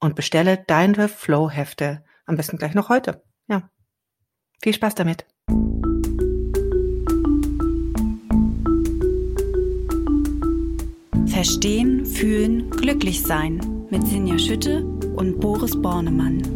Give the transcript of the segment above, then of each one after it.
und bestelle deine Flow-Hefte am besten gleich noch heute. Ja. Viel Spaß damit. Verstehen, fühlen, glücklich sein mit Sinja Schütte und Boris Bornemann.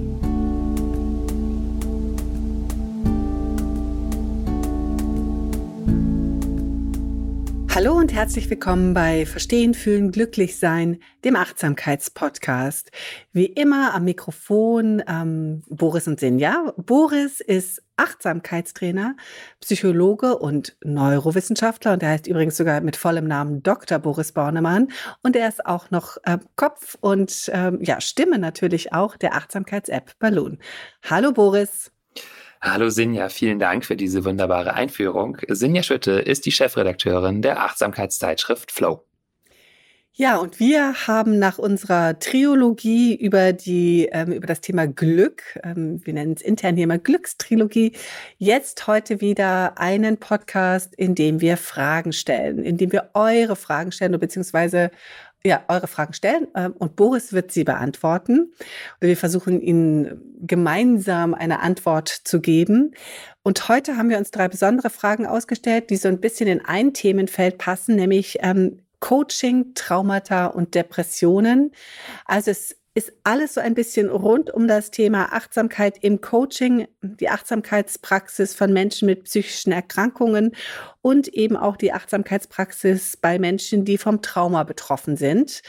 Hallo und herzlich willkommen bei Verstehen, Fühlen, Glücklich Sein, dem Achtsamkeitspodcast. Wie immer am Mikrofon ähm, Boris und Sinja. Boris ist Achtsamkeitstrainer, Psychologe und Neurowissenschaftler und er heißt übrigens sogar mit vollem Namen Dr. Boris Bornemann und er ist auch noch äh, Kopf und ähm, ja Stimme natürlich auch der Achtsamkeits-App Balloon. Hallo Boris. Hallo Sinja, vielen Dank für diese wunderbare Einführung. Sinja Schütte ist die Chefredakteurin der Achtsamkeitszeitschrift Flow. Ja, und wir haben nach unserer Triologie über die ähm, über das Thema Glück, ähm, wir nennen es intern hier mal Glückstrilogie, jetzt heute wieder einen Podcast, in dem wir Fragen stellen, in dem wir eure Fragen stellen beziehungsweise ja, eure Fragen stellen ähm, und Boris wird sie beantworten. Wir versuchen Ihnen gemeinsam eine Antwort zu geben. Und heute haben wir uns drei besondere Fragen ausgestellt, die so ein bisschen in ein Themenfeld passen, nämlich ähm, Coaching, Traumata und Depressionen. Also es ist alles so ein bisschen rund um das Thema Achtsamkeit im Coaching, die Achtsamkeitspraxis von Menschen mit psychischen Erkrankungen und eben auch die Achtsamkeitspraxis bei Menschen, die vom Trauma betroffen sind.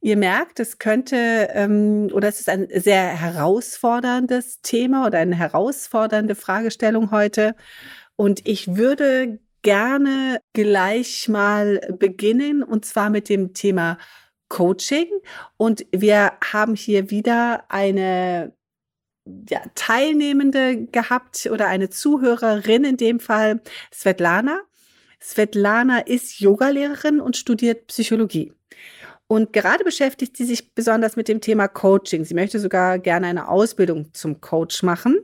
Ihr merkt, es könnte ähm, oder es ist ein sehr herausforderndes Thema oder eine herausfordernde Fragestellung heute. Und ich würde gerne gleich mal beginnen und zwar mit dem Thema Coaching. Und wir haben hier wieder eine ja, Teilnehmende gehabt oder eine Zuhörerin in dem Fall, Svetlana. Svetlana ist Yogalehrerin und studiert Psychologie. Und gerade beschäftigt sie sich besonders mit dem Thema Coaching. Sie möchte sogar gerne eine Ausbildung zum Coach machen.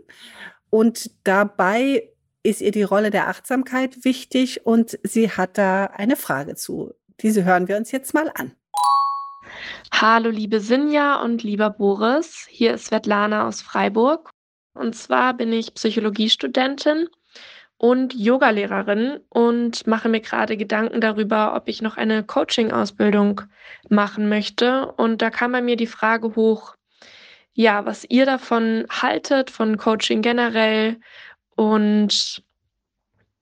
Und dabei ist ihr die Rolle der Achtsamkeit wichtig und sie hat da eine Frage zu. Diese hören wir uns jetzt mal an. Hallo liebe Sinja und lieber Boris, hier ist Svetlana aus Freiburg. Und zwar bin ich Psychologiestudentin und Yogalehrerin und mache mir gerade Gedanken darüber, ob ich noch eine Coaching-Ausbildung machen möchte. Und da kam bei mir die Frage hoch, ja, was ihr davon haltet, von Coaching generell und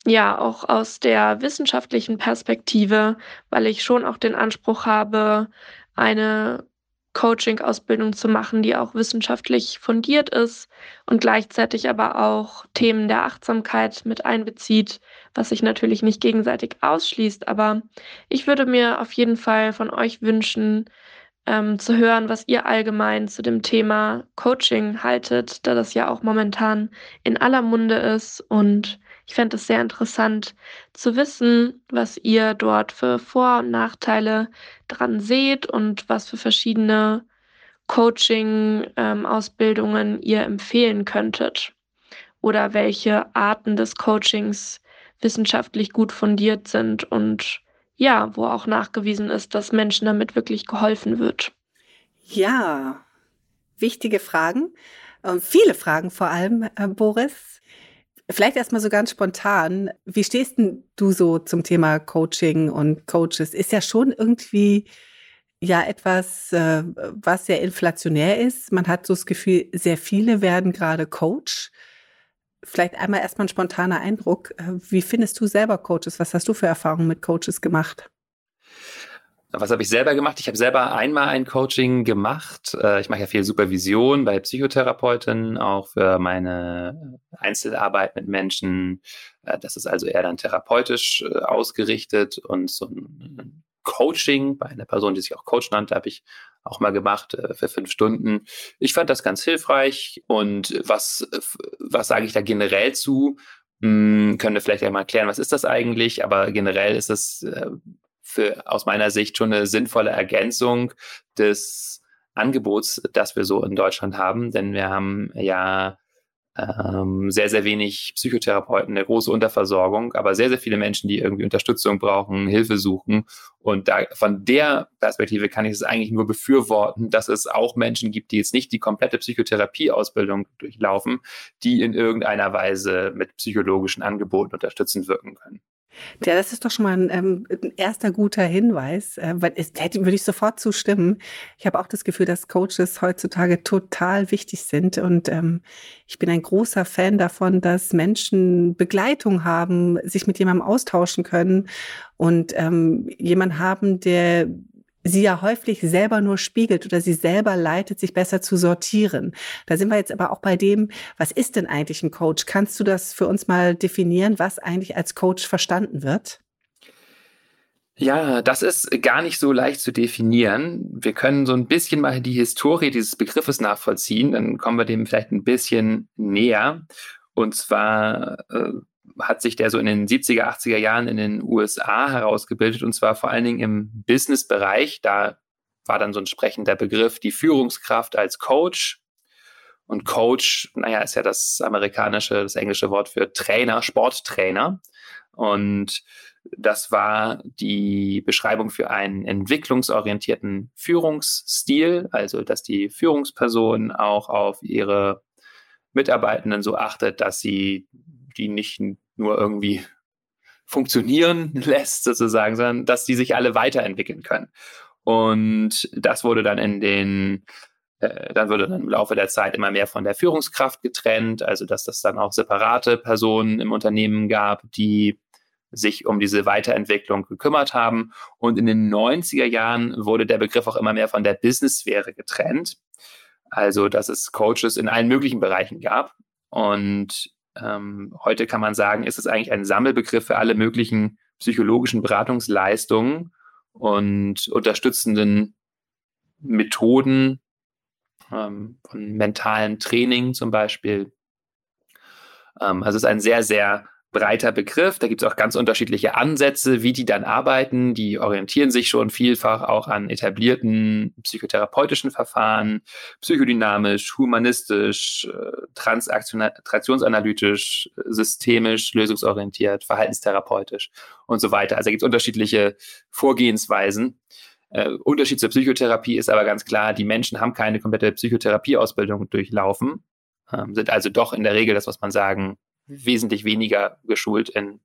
ja, auch aus der wissenschaftlichen Perspektive, weil ich schon auch den Anspruch habe, eine Coaching-Ausbildung zu machen, die auch wissenschaftlich fundiert ist und gleichzeitig aber auch Themen der Achtsamkeit mit einbezieht, was sich natürlich nicht gegenseitig ausschließt. Aber ich würde mir auf jeden Fall von euch wünschen, ähm, zu hören, was ihr allgemein zu dem Thema Coaching haltet, da das ja auch momentan in aller Munde ist und ich fände es sehr interessant zu wissen, was ihr dort für Vor- und Nachteile dran seht und was für verschiedene Coaching-Ausbildungen ähm, ihr empfehlen könntet oder welche Arten des Coachings wissenschaftlich gut fundiert sind und ja, wo auch nachgewiesen ist, dass Menschen damit wirklich geholfen wird. Ja, wichtige Fragen, ähm, viele Fragen vor allem, äh, Boris. Vielleicht erstmal so ganz spontan. Wie stehst denn du so zum Thema Coaching und Coaches? Ist ja schon irgendwie ja etwas, äh, was sehr inflationär ist. Man hat so das Gefühl, sehr viele werden gerade Coach. vielleicht einmal erstmal ein spontaner Eindruck. Äh, wie findest du selber Coaches? Was hast du für Erfahrungen mit Coaches gemacht? Was habe ich selber gemacht? Ich habe selber einmal ein Coaching gemacht. Äh, ich mache ja viel Supervision bei Psychotherapeuten, auch für meine Einzelarbeit mit Menschen. Äh, das ist also eher dann therapeutisch äh, ausgerichtet und so ein Coaching bei einer Person, die sich auch Coach nannte, habe ich auch mal gemacht für fünf Stunden. Ich fand das ganz hilfreich. Und was, was sage ich da generell zu? Hm, können wir vielleicht einmal erklären, was ist das eigentlich? Aber generell ist es für, aus meiner Sicht schon eine sinnvolle Ergänzung des Angebots, das wir so in Deutschland haben, denn wir haben ja ähm, sehr, sehr wenig Psychotherapeuten, eine große Unterversorgung, aber sehr, sehr viele Menschen, die irgendwie Unterstützung brauchen, Hilfe suchen. Und da, von der Perspektive kann ich es eigentlich nur befürworten, dass es auch Menschen gibt, die jetzt nicht die komplette Psychotherapieausbildung durchlaufen, die in irgendeiner Weise mit psychologischen Angeboten unterstützend wirken können. Ja, das ist doch schon mal ein, ähm, ein erster guter Hinweis, äh, weil es hätte, würde ich sofort zustimmen. Ich habe auch das Gefühl, dass Coaches heutzutage total wichtig sind und ähm, ich bin ein großer Fan davon, dass Menschen Begleitung haben, sich mit jemandem austauschen können und ähm, jemand haben, der sie ja häufig selber nur spiegelt oder sie selber leitet, sich besser zu sortieren. Da sind wir jetzt aber auch bei dem, was ist denn eigentlich ein Coach? Kannst du das für uns mal definieren, was eigentlich als Coach verstanden wird? Ja, das ist gar nicht so leicht zu definieren. Wir können so ein bisschen mal die Historie dieses Begriffes nachvollziehen, dann kommen wir dem vielleicht ein bisschen näher. Und zwar äh, hat sich der so in den 70er, 80er Jahren in den USA herausgebildet und zwar vor allen Dingen im Business-Bereich. Da war dann so ein sprechender Begriff die Führungskraft als Coach. Und Coach, naja, ist ja das amerikanische, das englische Wort für Trainer, Sporttrainer. Und das war die Beschreibung für einen entwicklungsorientierten Führungsstil, also dass die Führungsperson auch auf ihre Mitarbeitenden so achtet, dass sie die nicht nur irgendwie funktionieren lässt, sozusagen, sondern dass die sich alle weiterentwickeln können. Und das wurde dann in den, äh, dann wurde dann im Laufe der Zeit immer mehr von der Führungskraft getrennt, also dass das dann auch separate Personen im Unternehmen gab, die sich um diese Weiterentwicklung gekümmert haben. Und in den 90er Jahren wurde der Begriff auch immer mehr von der Business-Sphäre getrennt. Also, dass es Coaches in allen möglichen Bereichen gab. Und ähm, heute kann man sagen, ist es eigentlich ein Sammelbegriff für alle möglichen psychologischen Beratungsleistungen und unterstützenden Methoden ähm, von mentalen Training zum Beispiel. Ähm, also es ist ein sehr, sehr breiter Begriff. Da gibt es auch ganz unterschiedliche Ansätze, wie die dann arbeiten. Die orientieren sich schon vielfach auch an etablierten psychotherapeutischen Verfahren, psychodynamisch, humanistisch, äh, transaktionsanalytisch, systemisch, lösungsorientiert, verhaltenstherapeutisch und so weiter. Also da gibt es unterschiedliche Vorgehensweisen. Äh, Unterschied zur Psychotherapie ist aber ganz klar, die Menschen haben keine komplette Psychotherapieausbildung durchlaufen, ähm, sind also doch in der Regel, das muss man sagen, wesentlich weniger geschult in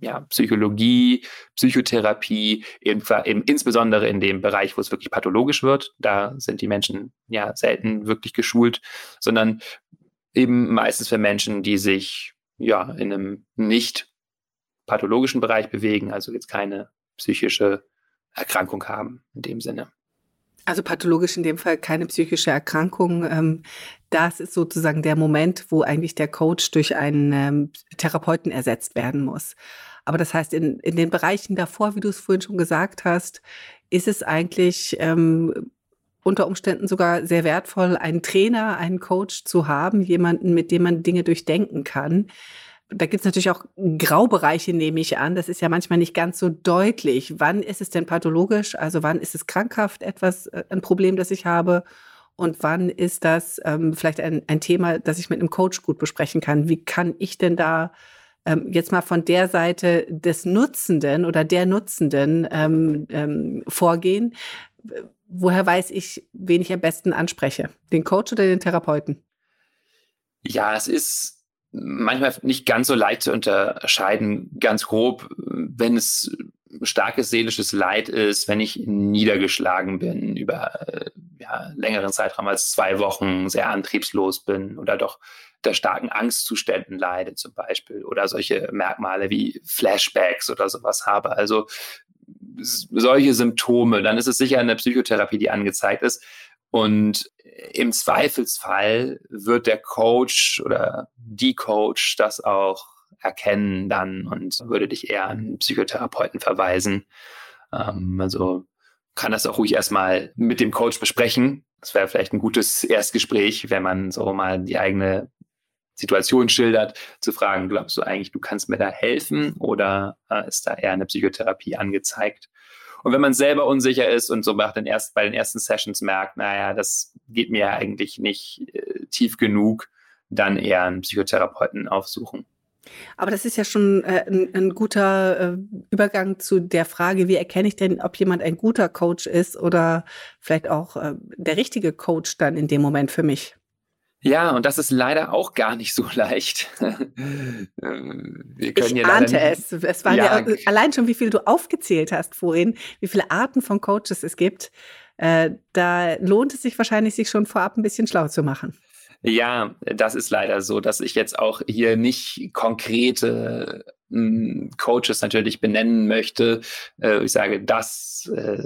ja, Psychologie, Psychotherapie, eben, eben insbesondere in dem Bereich, wo es wirklich pathologisch wird. Da sind die Menschen ja selten wirklich geschult, sondern eben meistens für Menschen, die sich ja in einem nicht pathologischen Bereich bewegen, also jetzt keine psychische Erkrankung haben in dem Sinne. Also pathologisch in dem Fall keine psychische Erkrankung. Ähm, das ist sozusagen der Moment, wo eigentlich der Coach durch einen ähm, Therapeuten ersetzt werden muss. Aber das heißt, in, in den Bereichen davor, wie du es vorhin schon gesagt hast, ist es eigentlich ähm, unter Umständen sogar sehr wertvoll, einen Trainer, einen Coach zu haben, jemanden, mit dem man Dinge durchdenken kann da gibt es natürlich auch Graubereiche, nehme ich an. Das ist ja manchmal nicht ganz so deutlich. Wann ist es denn pathologisch? Also wann ist es krankhaft etwas, äh, ein Problem, das ich habe? Und wann ist das ähm, vielleicht ein, ein Thema, das ich mit einem Coach gut besprechen kann? Wie kann ich denn da ähm, jetzt mal von der Seite des Nutzenden oder der Nutzenden ähm, ähm, vorgehen? Woher weiß ich, wen ich am besten anspreche? Den Coach oder den Therapeuten? Ja, es ist manchmal nicht ganz so leicht zu unterscheiden, ganz grob, wenn es starkes seelisches Leid ist, wenn ich niedergeschlagen bin über äh, ja, längeren Zeitraum als zwei Wochen, sehr antriebslos bin oder doch unter starken Angstzuständen leide zum Beispiel oder solche Merkmale wie Flashbacks oder sowas habe. Also solche Symptome, dann ist es sicher eine Psychotherapie, die angezeigt ist. Und im Zweifelsfall wird der Coach oder die Coach das auch erkennen dann und würde dich eher an Psychotherapeuten verweisen. Ähm, also kann das auch ruhig erstmal mit dem Coach besprechen. Das wäre vielleicht ein gutes Erstgespräch, wenn man so mal die eigene Situation schildert, zu fragen, glaubst du eigentlich, du kannst mir da helfen oder äh, ist da eher eine Psychotherapie angezeigt? Und wenn man selber unsicher ist und so bei den, ersten, bei den ersten Sessions merkt, naja, das geht mir eigentlich nicht äh, tief genug, dann eher einen Psychotherapeuten aufsuchen. Aber das ist ja schon äh, ein, ein, guter äh, Übergang zu der Frage, wie erkenne ich denn, ob jemand ein guter Coach ist oder vielleicht auch äh, der richtige Coach dann in dem Moment für mich? Ja, und das ist leider auch gar nicht so leicht. Wir können ich ahnte es. Es war ja, ja, allein schon, wie viel du aufgezählt hast vorhin, wie viele Arten von Coaches es gibt. Äh, da lohnt es sich wahrscheinlich, sich schon vorab ein bisschen schlau zu machen. Ja, das ist leider so, dass ich jetzt auch hier nicht konkrete hm, Coaches natürlich benennen möchte. Äh, ich sage, das äh,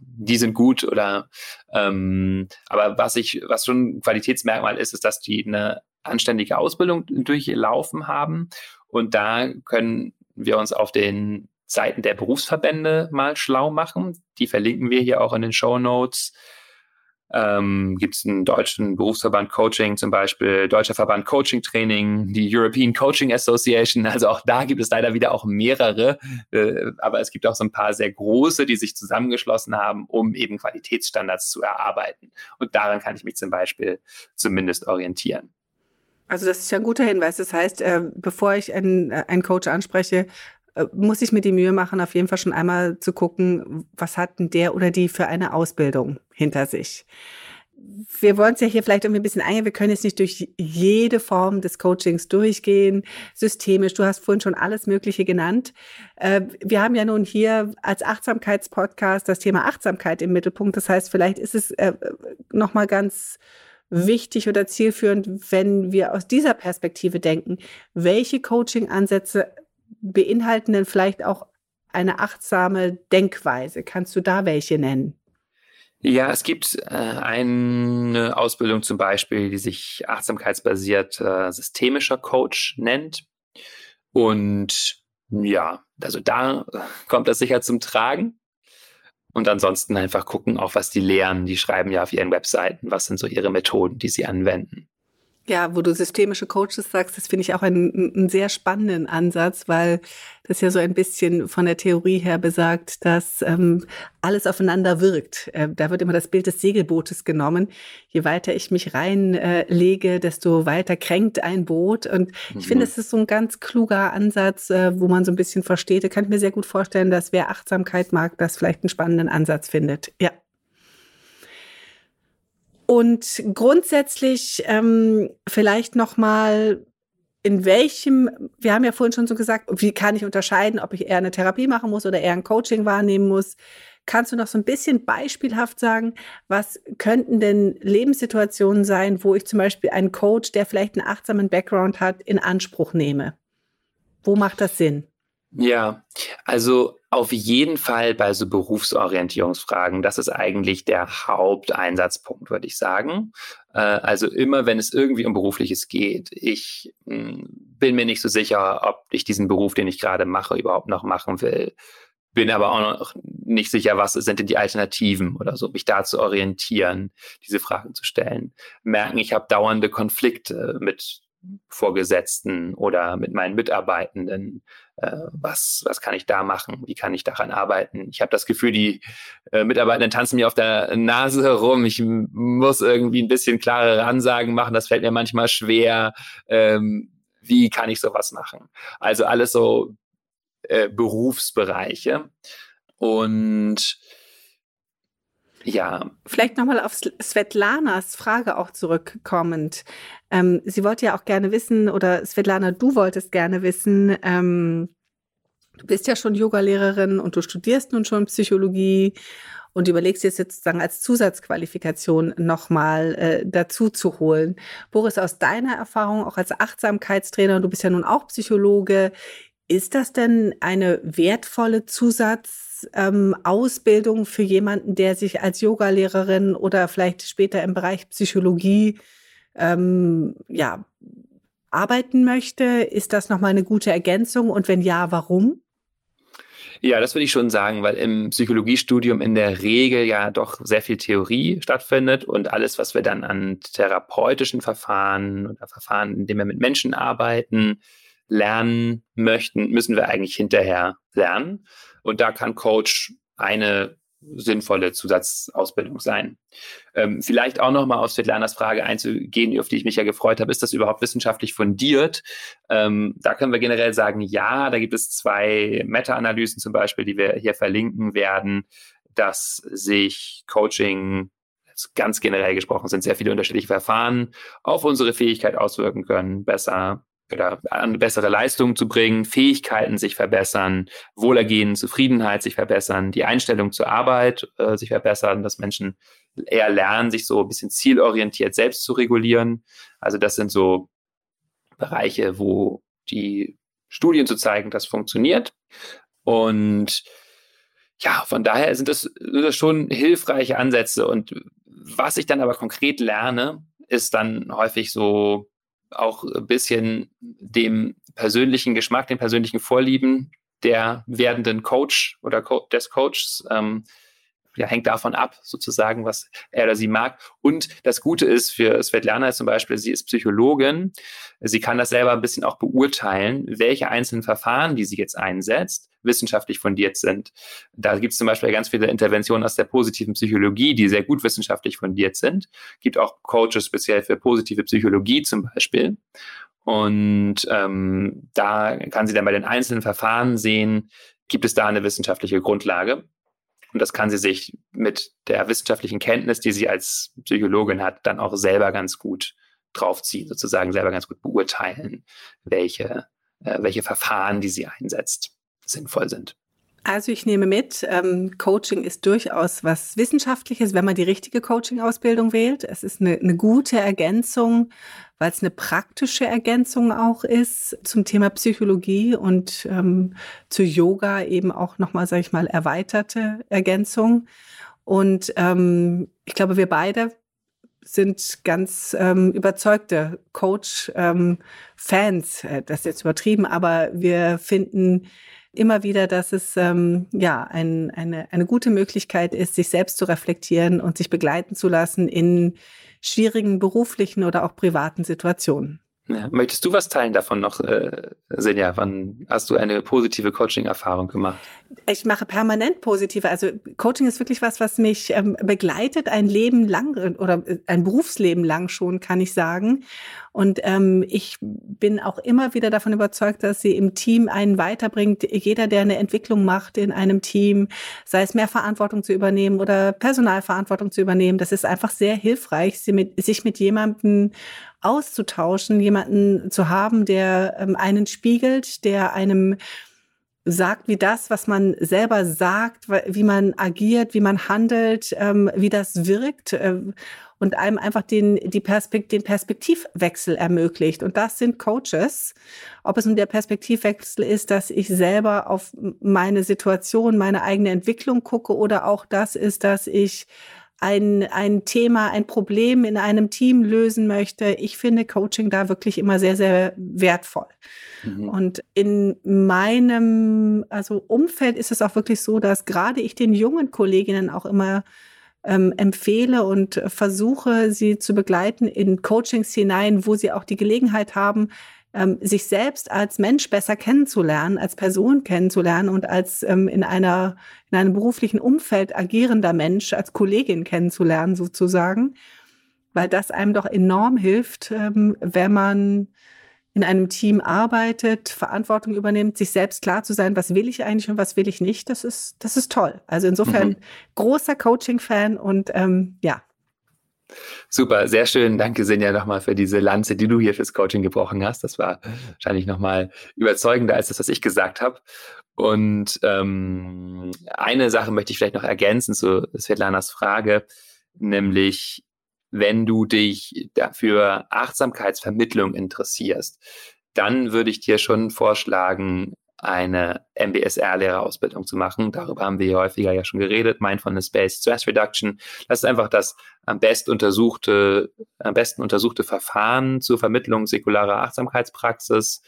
die sind gut oder ähm, aber was ich, was schon ein Qualitätsmerkmal ist, ist, dass die eine anständige Ausbildung durchlaufen haben. Und da können wir uns auf den Seiten der Berufsverbände mal schlau machen. Die verlinken wir hier auch in den Show Notes ähm, gibt es einen deutschen Berufsverband Coaching zum Beispiel, Deutscher Verband Coaching Training, die European Coaching Association. Also auch da gibt es leider wieder auch mehrere, äh, aber es gibt auch so ein paar sehr große, die sich zusammengeschlossen haben, um eben Qualitätsstandards zu erarbeiten. Und daran kann ich mich zum Beispiel zumindest orientieren. Also das ist ja ein guter Hinweis. Das heißt, äh, bevor ich einen, äh, einen Coach anspreche, muss ich mir die Mühe machen, auf jeden Fall schon einmal zu gucken, was hat denn der oder die für eine Ausbildung hinter sich. Wir wollen es ja hier vielleicht irgendwie ein bisschen eingehen. Wir können jetzt nicht durch jede Form des Coachings durchgehen, systemisch. Du hast vorhin schon alles Mögliche genannt. Äh, wir haben ja nun hier als Achtsamkeitspodcast das Thema Achtsamkeit im Mittelpunkt. Das heißt, vielleicht ist es äh, nochmal ganz wichtig oder zielführend, wenn wir aus dieser Perspektive denken, welche Coaching-Ansätze beinhalten denn vielleicht auch eine achtsame Denkweise? Kannst du da welche nennen? Ja, es gibt äh, eine Ausbildung zum Beispiel, die sich achtsamkeitsbasiert äh, systemischer Coach nennt. Und ja, also da kommt das sicher zum Tragen. Und ansonsten einfach gucken, auch was die lehren. Die schreiben ja auf ihren Webseiten, was sind so ihre Methoden, die sie anwenden. Ja, wo du systemische Coaches sagst, das finde ich auch einen, einen, sehr spannenden Ansatz, weil das ja so ein bisschen von der Theorie her besagt, dass ähm, alles aufeinander wirkt. Äh, da wird immer das Bild des Segelbootes genommen. Je weiter ich mich reinlege, äh, desto weiter kränkt ein Boot. Und mhm. ich finde, es ist so ein ganz kluger Ansatz, äh, wo man so ein bisschen versteht. Da kann ich mir sehr gut vorstellen, dass wer Achtsamkeit mag, das vielleicht einen spannenden Ansatz findet. Ja. Und grundsätzlich ähm, vielleicht noch mal in welchem, wir haben ja vorhin schon so gesagt, wie kann ich unterscheiden, ob ich eher eine Therapie machen muss oder eher ein Coaching wahrnehmen muss? Kannst du noch so ein bisschen beispielhaft sagen, was könnten denn Lebenssituationen sein, wo ich zum Beispiel einen Coach, der vielleicht einen achtsamen Background hat, in Anspruch nehme? Wo macht das Sinn? Ja, also auf jeden Fall bei so Berufsorientierungsfragen. Das ist eigentlich der Haupteinsatzpunkt, würde ich sagen. Äh, also immer, wenn es irgendwie um berufliches geht. Ich hm, bin mir nicht so sicher, ob ich diesen Beruf, den ich gerade mache, überhaupt noch machen will. Bin aber auch noch nicht sicher, was sind denn die Alternativen oder so, mich da zu orientieren, diese Fragen zu stellen. Merken, ich habe dauernde Konflikte mit Vorgesetzten oder mit meinen Mitarbeitenden. Äh, was, was kann ich da machen? Wie kann ich daran arbeiten? Ich habe das Gefühl, die äh, Mitarbeitenden tanzen mir auf der Nase herum. Ich muss irgendwie ein bisschen klarere Ansagen machen. Das fällt mir manchmal schwer. Ähm, wie kann ich sowas machen? Also alles so äh, Berufsbereiche. Und ja. Vielleicht nochmal auf Svetlanas Frage auch zurückkommend. Ähm, sie wollte ja auch gerne wissen, oder Svetlana, du wolltest gerne wissen, ähm, du bist ja schon Yogalehrerin und du studierst nun schon Psychologie. und überlegst jetzt sozusagen als Zusatzqualifikation nochmal äh, dazu zu holen. Boris, aus deiner Erfahrung auch als Achtsamkeitstrainer, du bist ja nun auch Psychologe, ist das denn eine wertvolle Zusatzausbildung ähm, für jemanden, der sich als Yogalehrerin oder vielleicht später im Bereich Psychologie ähm, ja, arbeiten möchte? Ist das nochmal eine gute Ergänzung? Und wenn ja, warum? Ja, das würde ich schon sagen, weil im Psychologiestudium in der Regel ja doch sehr viel Theorie stattfindet und alles, was wir dann an therapeutischen Verfahren oder Verfahren, in denen wir mit Menschen arbeiten, lernen möchten, müssen wir eigentlich hinterher lernen. Und da kann Coach eine sinnvolle Zusatzausbildung sein. Ähm, vielleicht auch nochmal auf Svetlanas Frage einzugehen, auf die ich mich ja gefreut habe, ist das überhaupt wissenschaftlich fundiert? Ähm, da können wir generell sagen, ja, da gibt es zwei Meta-Analysen zum Beispiel, die wir hier verlinken werden, dass sich Coaching ganz generell gesprochen sind sehr viele unterschiedliche Verfahren auf unsere Fähigkeit auswirken können, besser oder eine bessere Leistung zu bringen, Fähigkeiten sich verbessern, Wohlergehen, Zufriedenheit sich verbessern, die Einstellung zur Arbeit äh, sich verbessern, dass Menschen eher lernen, sich so ein bisschen zielorientiert selbst zu regulieren. Also das sind so Bereiche, wo die Studien zu zeigen, das funktioniert. Und ja, von daher sind das, sind das schon hilfreiche Ansätze. Und was ich dann aber konkret lerne, ist dann häufig so auch ein bisschen dem persönlichen Geschmack, den persönlichen Vorlieben der werdenden Coach oder Co des Coaches ähm, ja, hängt davon ab, sozusagen, was er oder sie mag. Und das Gute ist für Svetlana zum Beispiel, sie ist Psychologin. Sie kann das selber ein bisschen auch beurteilen, welche einzelnen Verfahren, die sie jetzt einsetzt, wissenschaftlich fundiert sind. Da gibt es zum Beispiel ganz viele Interventionen aus der positiven Psychologie, die sehr gut wissenschaftlich fundiert sind. Gibt auch Coaches speziell für positive Psychologie zum Beispiel. Und ähm, da kann sie dann bei den einzelnen Verfahren sehen, gibt es da eine wissenschaftliche Grundlage. Und das kann sie sich mit der wissenschaftlichen Kenntnis, die sie als Psychologin hat, dann auch selber ganz gut draufziehen, sozusagen selber ganz gut beurteilen, welche, äh, welche Verfahren, die sie einsetzt, sinnvoll sind. Also ich nehme mit, ähm, Coaching ist durchaus was Wissenschaftliches, wenn man die richtige Coaching-Ausbildung wählt. Es ist eine, eine gute Ergänzung, weil es eine praktische Ergänzung auch ist zum Thema Psychologie und ähm, zu Yoga eben auch nochmal, sage ich mal, erweiterte Ergänzung. Und ähm, ich glaube, wir beide sind ganz ähm, überzeugte Coach-Fans. Ähm, äh, das ist jetzt übertrieben, aber wir finden immer wieder, dass es ähm, ja ein, eine, eine gute Möglichkeit ist, sich selbst zu reflektieren und sich begleiten zu lassen in schwierigen beruflichen oder auch privaten Situationen. Ja, möchtest du was teilen davon noch, äh, Senja? Wann hast du eine positive Coaching-Erfahrung gemacht? Ich mache permanent positive. Also Coaching ist wirklich was, was mich ähm, begleitet ein Leben lang oder äh, ein Berufsleben lang schon, kann ich sagen. Und ähm, ich bin auch immer wieder davon überzeugt, dass sie im Team einen weiterbringt. Jeder, der eine Entwicklung macht in einem Team, sei es mehr Verantwortung zu übernehmen oder Personalverantwortung zu übernehmen, das ist einfach sehr hilfreich, sich mit jemandem auszutauschen, jemanden zu haben, der ähm, einen spiegelt, der einem sagt, wie das, was man selber sagt, wie man agiert, wie man handelt, ähm, wie das wirkt äh, und einem einfach den, die Perspekt den Perspektivwechsel ermöglicht. Und das sind Coaches. Ob es nun der Perspektivwechsel ist, dass ich selber auf meine Situation, meine eigene Entwicklung gucke oder auch das ist, dass ich ein, ein Thema, ein Problem in einem Team lösen möchte. Ich finde Coaching da wirklich immer sehr, sehr wertvoll. Mhm. Und in meinem also Umfeld ist es auch wirklich so, dass gerade ich den jungen Kolleginnen auch immer ähm, empfehle und versuche, sie zu begleiten in Coachings hinein, wo sie auch die Gelegenheit haben, ähm, sich selbst als Mensch besser kennenzulernen, als Person kennenzulernen und als ähm, in einer in einem beruflichen Umfeld agierender Mensch, als Kollegin kennenzulernen sozusagen, weil das einem doch enorm hilft, ähm, wenn man in einem Team arbeitet, Verantwortung übernimmt, sich selbst klar zu sein, was will ich eigentlich und was will ich nicht, das ist, das ist toll. Also insofern mhm. großer Coaching-Fan und ähm, ja, Super, sehr schön. Danke, Sinja, nochmal für diese Lanze, die du hier fürs Coaching gebrochen hast. Das war wahrscheinlich nochmal überzeugender als das, was ich gesagt habe. Und ähm, eine Sache möchte ich vielleicht noch ergänzen zu Svetlanas Frage, nämlich wenn du dich dafür Achtsamkeitsvermittlung interessierst, dann würde ich dir schon vorschlagen, eine MBSR-Lehrerausbildung zu machen. Darüber haben wir häufiger ja schon geredet. Mindfulness-Based Stress Reduction. Das ist einfach das am besten untersuchte, am besten untersuchte Verfahren zur Vermittlung säkularer Achtsamkeitspraxis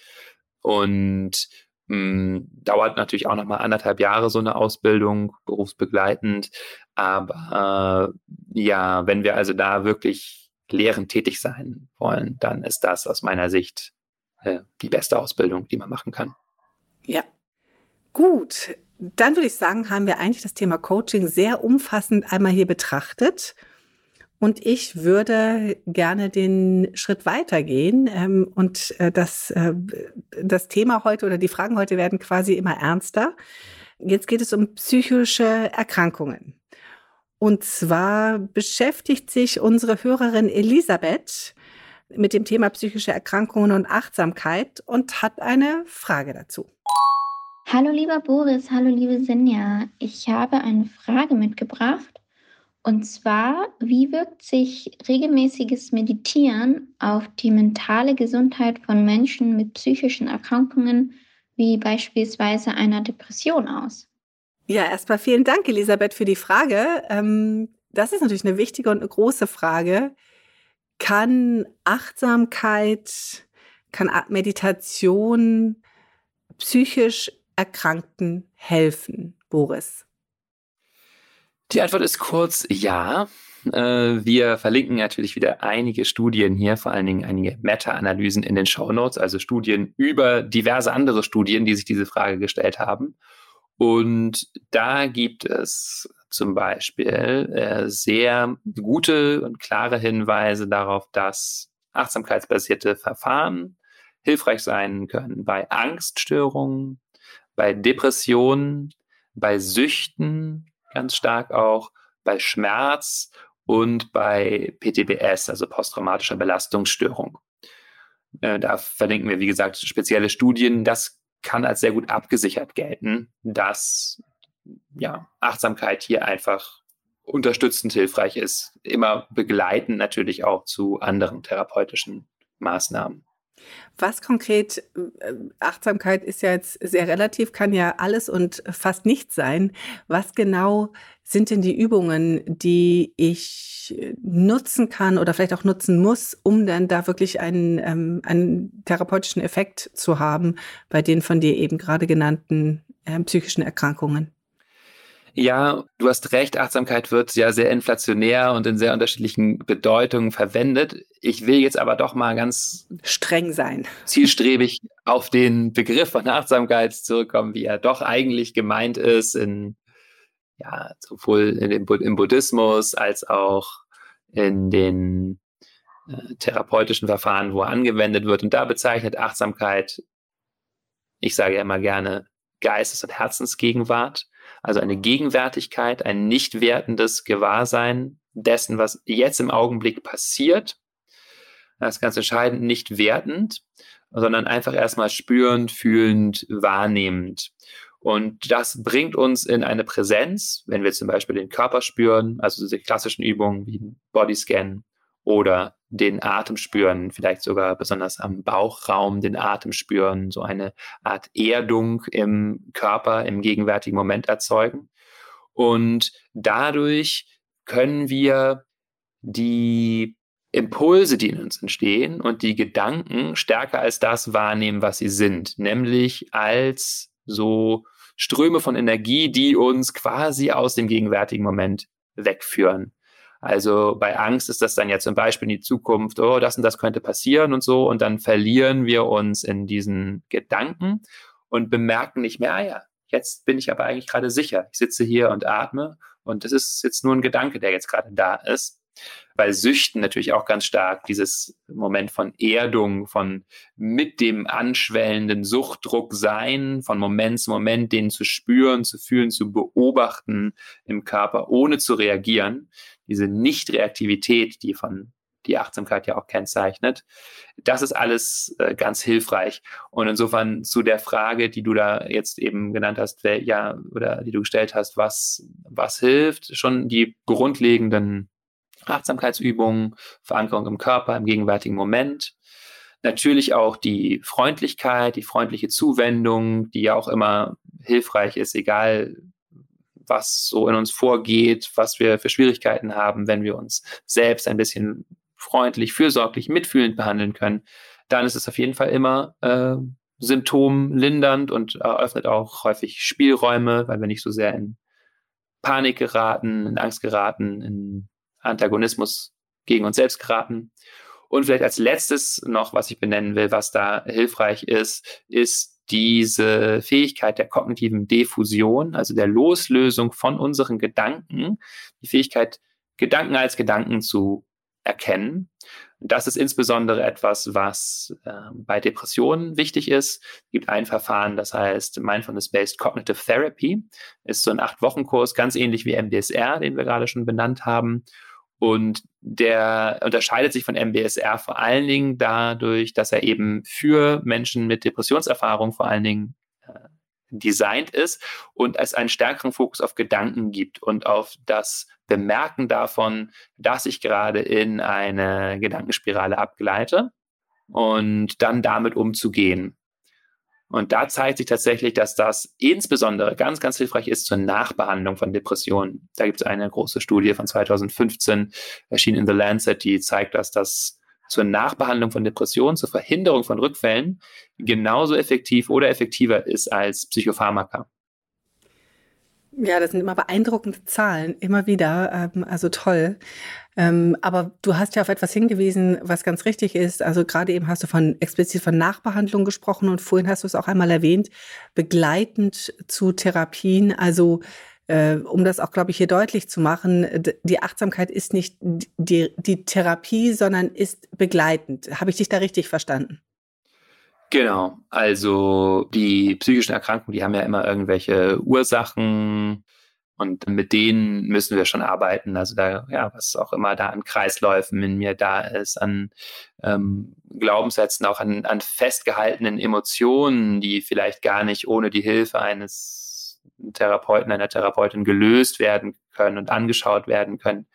und mh, hm, dauert natürlich auch nochmal anderthalb Jahre so eine Ausbildung, berufsbegleitend. Aber äh, ja, wenn wir also da wirklich lehrend tätig sein wollen, dann ist das aus meiner Sicht äh, die beste Ausbildung, die man machen kann. Ja. Gut, dann würde ich sagen, haben wir eigentlich das Thema Coaching sehr umfassend einmal hier betrachtet. Und ich würde gerne den Schritt weitergehen. Ähm, und äh, das, äh, das Thema heute oder die Fragen heute werden quasi immer ernster. Jetzt geht es um psychische Erkrankungen. Und zwar beschäftigt sich unsere Hörerin Elisabeth mit dem Thema psychische Erkrankungen und Achtsamkeit und hat eine Frage dazu. Hallo lieber Boris, hallo liebe Sinja. Ich habe eine Frage mitgebracht. Und zwar, wie wirkt sich regelmäßiges Meditieren auf die mentale Gesundheit von Menschen mit psychischen Erkrankungen wie beispielsweise einer Depression aus? Ja, erstmal vielen Dank, Elisabeth, für die Frage. Ähm, das ist natürlich eine wichtige und eine große Frage. Kann Achtsamkeit, kann Meditation psychisch Erkrankten helfen, Boris? Die Antwort ist kurz ja. Äh, wir verlinken natürlich wieder einige Studien hier, vor allen Dingen einige Meta-Analysen in den Show Notes, also Studien über diverse andere Studien, die sich diese Frage gestellt haben. Und da gibt es zum Beispiel äh, sehr gute und klare Hinweise darauf, dass achtsamkeitsbasierte Verfahren hilfreich sein können bei Angststörungen, bei Depressionen, bei Süchten ganz stark auch, bei Schmerz und bei PTBS, also posttraumatischer Belastungsstörung. Äh, da verlinken wir, wie gesagt, spezielle Studien. Das kann als sehr gut abgesichert gelten, dass ja, Achtsamkeit hier einfach unterstützend hilfreich ist. Immer begleitend natürlich auch zu anderen therapeutischen Maßnahmen. Was konkret, äh, Achtsamkeit ist ja jetzt sehr relativ, kann ja alles und fast nichts sein. Was genau sind denn die Übungen, die ich nutzen kann oder vielleicht auch nutzen muss, um dann da wirklich einen, ähm, einen therapeutischen Effekt zu haben bei den von dir eben gerade genannten äh, psychischen Erkrankungen? Ja, du hast recht, Achtsamkeit wird ja sehr inflationär und in sehr unterschiedlichen Bedeutungen verwendet. Ich will jetzt aber doch mal ganz streng sein. Zielstrebig auf den Begriff von Achtsamkeit zurückkommen, wie er doch eigentlich gemeint ist in ja, sowohl in dem, im Buddhismus als auch in den äh, therapeutischen Verfahren, wo er angewendet wird. Und da bezeichnet Achtsamkeit, ich sage ja immer gerne, Geistes- und Herzensgegenwart. Also eine Gegenwärtigkeit, ein nicht wertendes Gewahrsein dessen, was jetzt im Augenblick passiert. Das ist ganz entscheidend, nicht wertend, sondern einfach erstmal spürend, fühlend, wahrnehmend. Und das bringt uns in eine Präsenz, wenn wir zum Beispiel den Körper spüren, also diese klassischen Übungen wie Bodyscan oder den Atem spüren, vielleicht sogar besonders am Bauchraum den Atem spüren, so eine Art Erdung im Körper im gegenwärtigen Moment erzeugen. Und dadurch können wir die Impulse, die in uns entstehen und die Gedanken stärker als das wahrnehmen, was sie sind, nämlich als so Ströme von Energie, die uns quasi aus dem gegenwärtigen Moment wegführen. Also bei Angst ist das dann ja zum Beispiel in die Zukunft, oh, das und das könnte passieren und so. Und dann verlieren wir uns in diesen Gedanken und bemerken nicht mehr, ah ja, jetzt bin ich aber eigentlich gerade sicher. Ich sitze hier und atme und das ist jetzt nur ein Gedanke, der jetzt gerade da ist. Bei Süchten natürlich auch ganz stark dieses Moment von Erdung, von mit dem anschwellenden Suchtdruck sein, von Moment zu Moment den zu spüren, zu fühlen, zu beobachten im Körper, ohne zu reagieren. Diese Nicht-Reaktivität, die von die Achtsamkeit ja auch kennzeichnet. Das ist alles äh, ganz hilfreich. Und insofern zu der Frage, die du da jetzt eben genannt hast, wer, ja, oder die du gestellt hast, was, was hilft, schon die grundlegenden Achtsamkeitsübungen, Verankerung im Körper, im gegenwärtigen Moment. Natürlich auch die Freundlichkeit, die freundliche Zuwendung, die ja auch immer hilfreich ist, egal was so in uns vorgeht, was wir für Schwierigkeiten haben, wenn wir uns selbst ein bisschen freundlich, fürsorglich, mitfühlend behandeln können, dann ist es auf jeden Fall immer äh, symptomlindernd und eröffnet auch häufig Spielräume, weil wir nicht so sehr in Panik geraten, in Angst geraten, in Antagonismus gegen uns selbst geraten. Und vielleicht als letztes noch, was ich benennen will, was da hilfreich ist, ist diese Fähigkeit der kognitiven Diffusion, also der Loslösung von unseren Gedanken, die Fähigkeit, Gedanken als Gedanken zu erkennen. Das ist insbesondere etwas, was äh, bei Depressionen wichtig ist. Es gibt ein Verfahren, das heißt Mindfulness-Based Cognitive Therapy. Ist so ein Acht-Wochen-Kurs, ganz ähnlich wie MBSR, den wir gerade schon benannt haben. Und der unterscheidet sich von MBSR vor allen Dingen dadurch, dass er eben für Menschen mit Depressionserfahrung vor allen Dingen äh, designt ist und es einen stärkeren Fokus auf Gedanken gibt und auf das Bemerken davon, dass ich gerade in eine Gedankenspirale abgleite und dann damit umzugehen. Und da zeigt sich tatsächlich, dass das insbesondere ganz, ganz hilfreich ist zur Nachbehandlung von Depressionen. Da gibt es eine große Studie von 2015, erschienen in The Lancet, die zeigt, dass das zur Nachbehandlung von Depressionen, zur Verhinderung von Rückfällen genauso effektiv oder effektiver ist als Psychopharmaka. Ja, das sind immer beeindruckende Zahlen, immer wieder. Ähm, also toll. Ähm, aber du hast ja auf etwas hingewiesen, was ganz richtig ist. Also gerade eben hast du von explizit von Nachbehandlung gesprochen und vorhin hast du es auch einmal erwähnt, begleitend zu Therapien. Also äh, um das auch, glaube ich, hier deutlich zu machen, die Achtsamkeit ist nicht die, die Therapie, sondern ist begleitend. Habe ich dich da richtig verstanden? Genau, also die psychischen Erkrankungen, die haben ja immer irgendwelche Ursachen und mit denen müssen wir schon arbeiten. Also da, ja, was auch immer da an Kreisläufen in mir da ist, an ähm, Glaubenssätzen, auch an, an festgehaltenen Emotionen, die vielleicht gar nicht ohne die Hilfe eines Therapeuten, einer Therapeutin gelöst werden können und angeschaut werden können.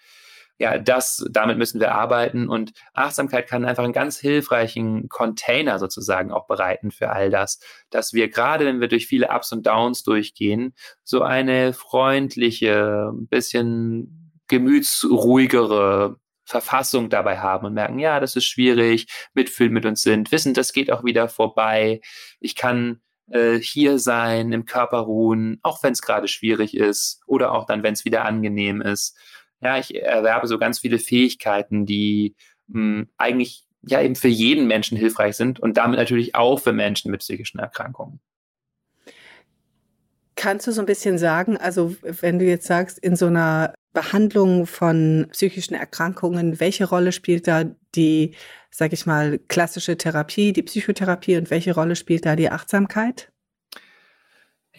Ja, das, damit müssen wir arbeiten und Achtsamkeit kann einfach einen ganz hilfreichen Container sozusagen auch bereiten für all das, dass wir gerade, wenn wir durch viele Ups und Downs durchgehen, so eine freundliche, bisschen gemütsruhigere Verfassung dabei haben und merken, ja, das ist schwierig, mitfühlen mit uns sind, wissen, das geht auch wieder vorbei. Ich kann äh, hier sein, im Körper ruhen, auch wenn es gerade schwierig ist oder auch dann, wenn es wieder angenehm ist. Ja, ich erwerbe so ganz viele Fähigkeiten, die mh, hm, eigentlich ja eben für jeden Menschen hilfreich sind und damit natürlich auch für Menschen mit psychischen Erkrankungen. Kannst du so ein bisschen sagen, also wenn du jetzt sagst, in so einer Behandlung von psychischen Erkrankungen, welche Rolle spielt da die, sag ich mal, klassische Therapie, die Psychotherapie und welche Rolle spielt da die Achtsamkeit?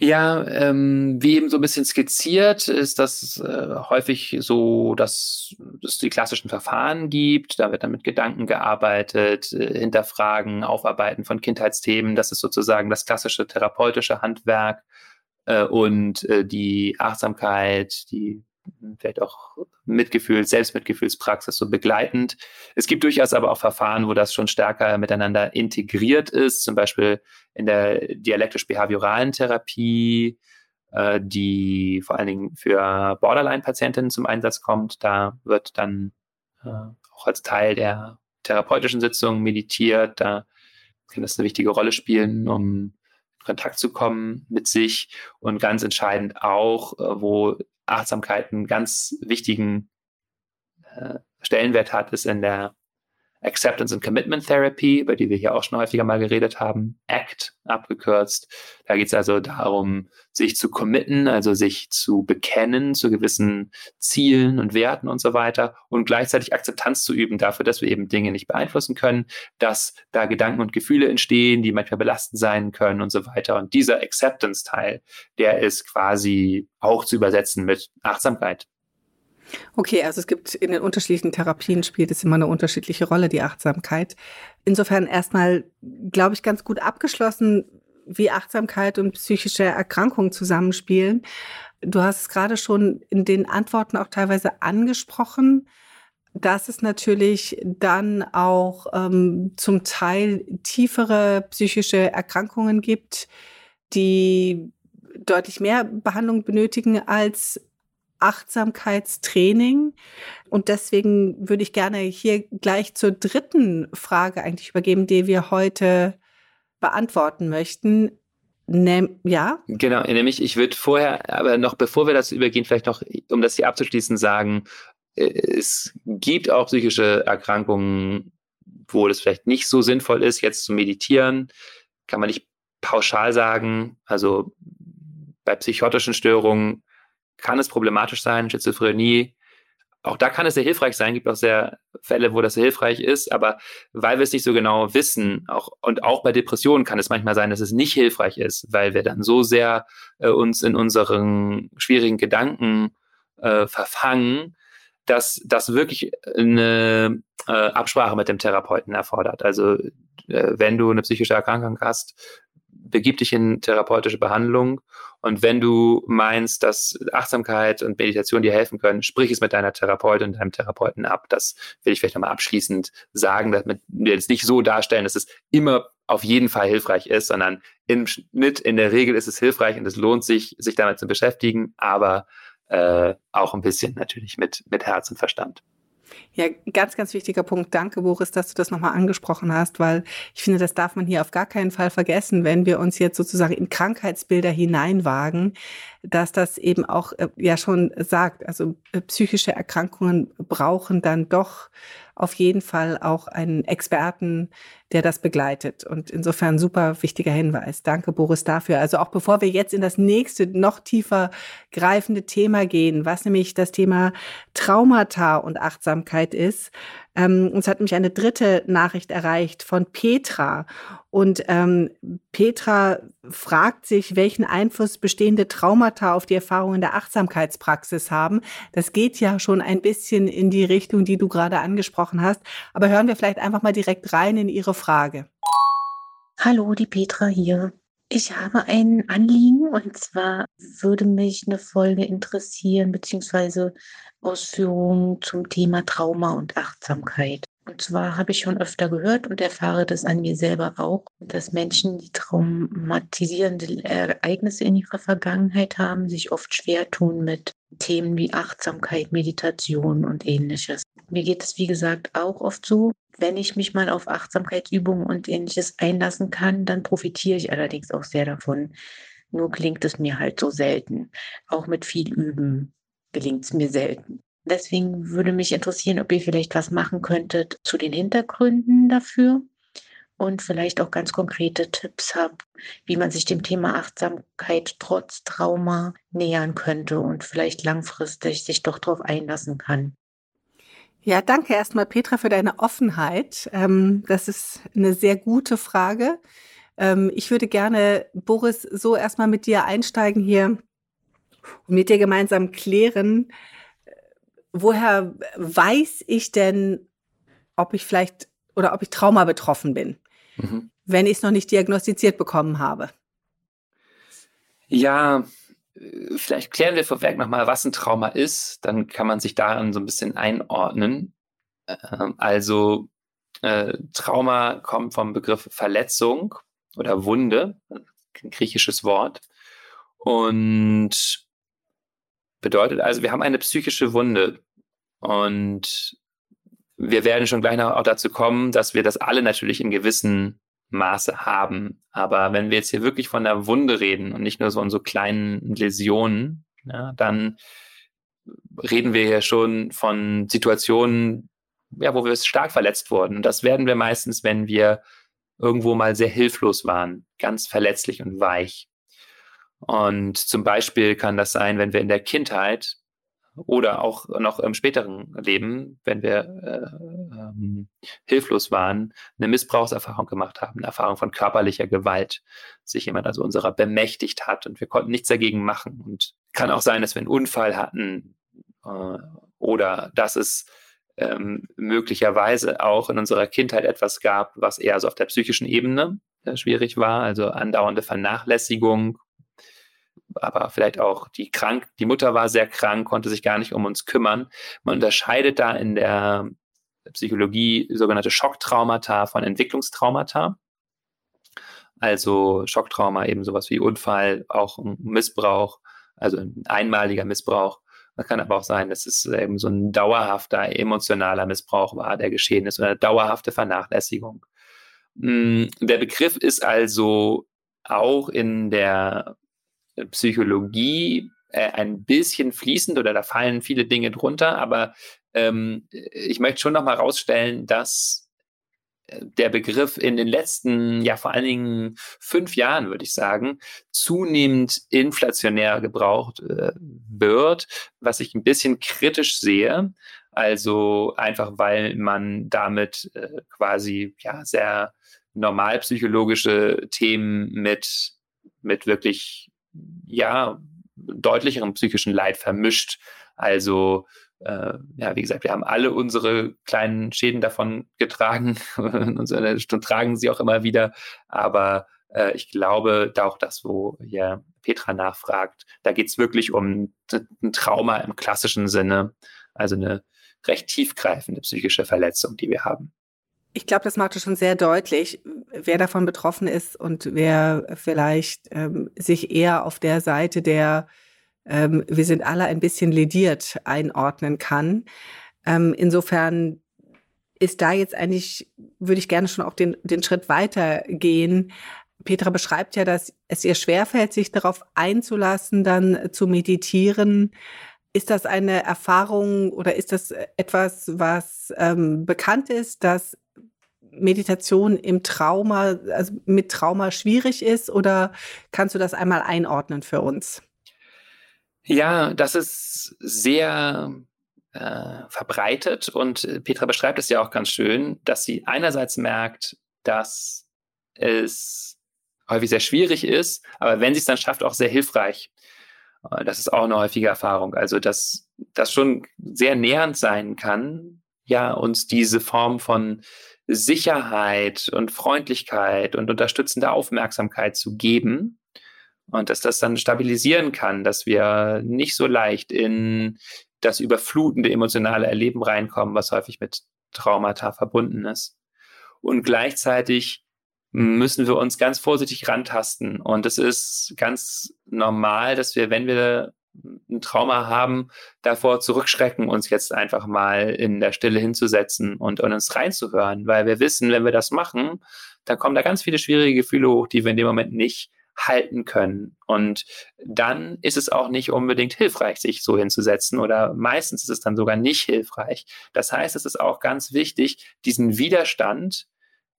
Ja, ähm, wie eben so ein bisschen skizziert, ist das äh, häufig so, dass es die klassischen Verfahren gibt. Da wird dann mit Gedanken gearbeitet, äh, hinterfragen, aufarbeiten von Kindheitsthemen. Das ist sozusagen das klassische therapeutische Handwerk. Äh, und äh, die Achtsamkeit, die vielleicht auch Mitgefühl, Selbstmitgefühlspraxis so begleitend. Es gibt durchaus aber auch Verfahren, wo das schon stärker miteinander integriert ist, zum Beispiel in der dialektisch-behavioralen Therapie, äh, die vor allen Dingen für Borderline-Patientinnen zum Einsatz kommt. Da wird dann äh, auch als Teil der therapeutischen Sitzung meditiert. Da kann das eine wichtige Rolle spielen, um in Kontakt zu kommen mit sich und ganz entscheidend auch, äh, wo Achtsamkeit einen ganz wichtigen äh, Stellenwert hat, ist in der Acceptance and Commitment Therapy, über die wir hier auch schon häufiger mal geredet haben, ACT abgekürzt. Da geht es also darum, sich zu committen, also sich zu bekennen zu gewissen Zielen und Werten und so weiter und gleichzeitig Akzeptanz zu üben dafür, dass wir eben Dinge nicht beeinflussen können, dass da Gedanken und Gefühle entstehen, die manchmal belastend sein können und so weiter. Und dieser Acceptance-Teil, der ist quasi auch zu übersetzen mit Achtsamkeit. Okay, also es gibt in den unterschiedlichen Therapien spielt es immer eine unterschiedliche Rolle, die Achtsamkeit. Insofern erstmal, glaube ich, ganz gut abgeschlossen, wie Achtsamkeit und psychische Erkrankungen zusammenspielen. Du hast es gerade schon in den Antworten auch teilweise angesprochen, dass es natürlich dann auch ähm, zum Teil tiefere psychische Erkrankungen gibt, die deutlich mehr Behandlung benötigen als Achtsamkeitstraining. Und deswegen würde ich gerne hier gleich zur dritten Frage eigentlich übergeben, die wir heute beantworten möchten. Nem, ja? Genau, nämlich ich würde vorher, aber noch bevor wir das übergehen, vielleicht noch, um das hier abzuschließen, sagen, äh, es gibt auch psychische Erkrankungen, wo es vielleicht nicht so sinnvoll ist, jetzt zu meditieren. Kann man nicht pauschal sagen. Also bei psychotischen Störungen kann es problematisch sein, Schizophrenie. Auch da kann es sehr hilfreich sein, gibt auch sehr Fälle, wo das sehr hilfreich ist, aber weil wir es nicht so genau wissen, auch, und auch bei Depressionen kann es manchmal sein, dass es nicht hilfreich ist, weil wir dann so sehr äh, uns in unseren schwierigen Gedanken äh, verfangen, dass das wirklich eine äh, Absprache mit dem Therapeuten erfordert. Also äh, wenn du eine psychische Erkrankung hast, begib dich in therapeutische Behandlung. Und wenn du meinst, dass Achtsamkeit und Meditation dir helfen können, sprich es mit deiner Therapeutin und deinem Therapeuten ab. Das will ich vielleicht nochmal abschließend sagen, damit wir jetzt nicht so darstellen, dass es immer auf jeden Fall hilfreich ist, sondern im Schnitt, in der Regel ist es hilfreich und es lohnt sich, sich damit zu beschäftigen, aber äh, auch ein bisschen natürlich mit, mit Herz und Verstand. Ja, ganz, ganz wichtiger Punkt. Danke, Boris, dass du das nochmal angesprochen hast, weil ich finde, das darf man hier auf gar keinen Fall vergessen, wenn wir uns jetzt sozusagen in Krankheitsbilder hineinwagen, dass das eben auch äh, ja schon sagt, also äh, psychische Erkrankungen brauchen dann doch auf jeden Fall auch einen Experten, der das begleitet. Und insofern super wichtiger Hinweis. Danke, Boris, dafür. Also auch bevor wir jetzt in das nächste, noch tiefer greifende Thema gehen, was nämlich das Thema Traumata und Achtsamkeit ist, ähm, uns hat mich eine dritte Nachricht erreicht von Petra. Und ähm, Petra fragt sich, welchen Einfluss bestehende Traumata auf die Erfahrungen der Achtsamkeitspraxis haben. Das geht ja schon ein bisschen in die Richtung, die du gerade angesprochen hast. Aber hören wir vielleicht einfach mal direkt rein in ihre Frage. Hallo, die Petra hier. Ich habe ein Anliegen und zwar würde mich eine Folge interessieren, beziehungsweise Ausführungen zum Thema Trauma und Achtsamkeit. Und zwar habe ich schon öfter gehört und erfahre das an mir selber auch, dass Menschen, die traumatisierende Ereignisse in ihrer Vergangenheit haben, sich oft schwer tun mit Themen wie Achtsamkeit, Meditation und ähnliches. Mir geht es, wie gesagt, auch oft so. Wenn ich mich mal auf Achtsamkeitsübungen und ähnliches einlassen kann, dann profitiere ich allerdings auch sehr davon. Nur klingt es mir halt so selten. Auch mit viel Üben gelingt es mir selten. Deswegen würde mich interessieren, ob ihr vielleicht was machen könntet zu den Hintergründen dafür und vielleicht auch ganz konkrete Tipps habt, wie man sich dem Thema Achtsamkeit trotz Trauma nähern könnte und vielleicht langfristig sich doch darauf einlassen kann. Ja, danke erstmal, Petra, für deine Offenheit. Ähm, das ist eine sehr gute Frage. Ähm, ich würde gerne, Boris, so erstmal mit dir einsteigen hier und mit dir gemeinsam klären, woher weiß ich denn, ob ich vielleicht oder ob ich Trauma betroffen bin, mhm. wenn ich es noch nicht diagnostiziert bekommen habe? Ja, vielleicht klären wir vorweg nochmal, was ein Trauma ist. Dann kann man sich daran so ein bisschen einordnen. Ähm, also äh, Trauma kommt vom Begriff Verletzung oder Wunde, ein griechisches Wort. Und Bedeutet also, wir haben eine psychische Wunde und wir werden schon gleich noch auch dazu kommen, dass wir das alle natürlich in gewissem Maße haben. Aber wenn wir jetzt hier wirklich von der Wunde reden und nicht nur so von so kleinen Läsionen, ja, dann reden wir hier schon von Situationen, ja, wo wir stark verletzt wurden. Und das werden wir meistens, wenn wir irgendwo mal sehr hilflos waren, ganz verletzlich und weich. Und zum Beispiel kann das sein, wenn wir in der Kindheit oder auch noch im späteren Leben, wenn wir äh, ähm, hilflos waren, eine Missbrauchserfahrung gemacht haben, eine Erfahrung von körperlicher Gewalt, sich jemand also unserer bemächtigt hat und wir konnten nichts dagegen machen. Und kann auch sein, dass wir einen Unfall hatten, Äh, oder dass es ähm, möglicherweise auch in unserer Kindheit etwas gab, was eher so auf der psychischen Ebene äh, schwierig war, also andauernde Vernachlässigung, aber vielleicht auch die krank, die Mutter war sehr krank, konnte sich gar nicht um uns kümmern. Man unterscheidet da in der Psychologie sogenannte Schocktraumata von Entwicklungstraumata. Also Schocktrauma eben sowas wie Unfall, auch Missbrauch, also ein einmaliger Missbrauch. Das kann aber auch sein, dass es eben so ein dauerhafter emotionaler Missbrauch war, der geschehen ist, oder eine dauerhafte Vernachlässigung. Mm, der Begriff ist also auch in der Psychologie äh, ein bisschen fließend oder da fallen viele Dinge drunter, aber ähm, ich möchte schon nochmal rausstellen, dass äh, der Begriff in den letzten, ja vor allen Dingen fünf Jahren, würde ich sagen, zunehmend inflationär gebraucht äh, wird, was ich ein bisschen kritisch sehe. Also einfach, weil man damit äh, quasi ja sehr normalpsychologische Themen mit, mit wirklich ja, deutlicherem psychischen Leid vermischt. Also äh, ja, wie gesagt, wir haben alle unsere kleinen Schäden davon getragen und tragen sie auch immer wieder. Aber äh, ich glaube, da auch das, wo hier Petra nachfragt, da geht es wirklich um ein Trauma im klassischen Sinne, also eine recht tiefgreifende psychische Verletzung, die wir haben. Ich glaube, das macht es schon sehr deutlich, wer davon betroffen ist und wer vielleicht ähm, sich eher auf der Seite der ähm, wir sind alle ein bisschen lediert einordnen kann. Ähm, insofern ist da jetzt eigentlich, würde ich gerne schon auch den, den Schritt weitergehen. Petra beschreibt ja, dass es ihr schwerfällt, sich darauf einzulassen, dann zu meditieren. Ist das eine Erfahrung oder ist das etwas, was ähm, bekannt ist, dass Meditation im Trauma, also mit Trauma schwierig ist oder kannst du das einmal einordnen für uns? Ja, das ist sehr äh, verbreitet und äh, Petra beschreibt es ja auch ganz schön, dass sie einerseits merkt, dass es häufig sehr schwierig ist, aber wenn sie es dann schafft, auch sehr hilfreich. Äh, das ist auch eine häufige Erfahrung. Also, dass das schon sehr nähernd sein kann, ja, uns diese Form von Sicherheit und Freundlichkeit und unterstützende Aufmerksamkeit zu geben. Und dass das dann stabilisieren kann, dass wir nicht so leicht in das überflutende emotionale Erleben reinkommen, was häufig mit Traumata verbunden ist. Und gleichzeitig müssen wir uns ganz vorsichtig rantasten. Und es ist ganz normal, dass wir, wenn wir ein Trauma haben, davor zurückschrecken, uns jetzt einfach mal in der Stille hinzusetzen und, und uns reinzuhören, weil wir wissen, wenn wir das machen, dann kommen da ganz viele schwierige Gefühle hoch, die wir in dem Moment nicht halten können. Und dann ist es auch nicht unbedingt hilfreich, sich so hinzusetzen oder meistens ist es dann sogar nicht hilfreich. Das heißt, es ist auch ganz wichtig, diesen Widerstand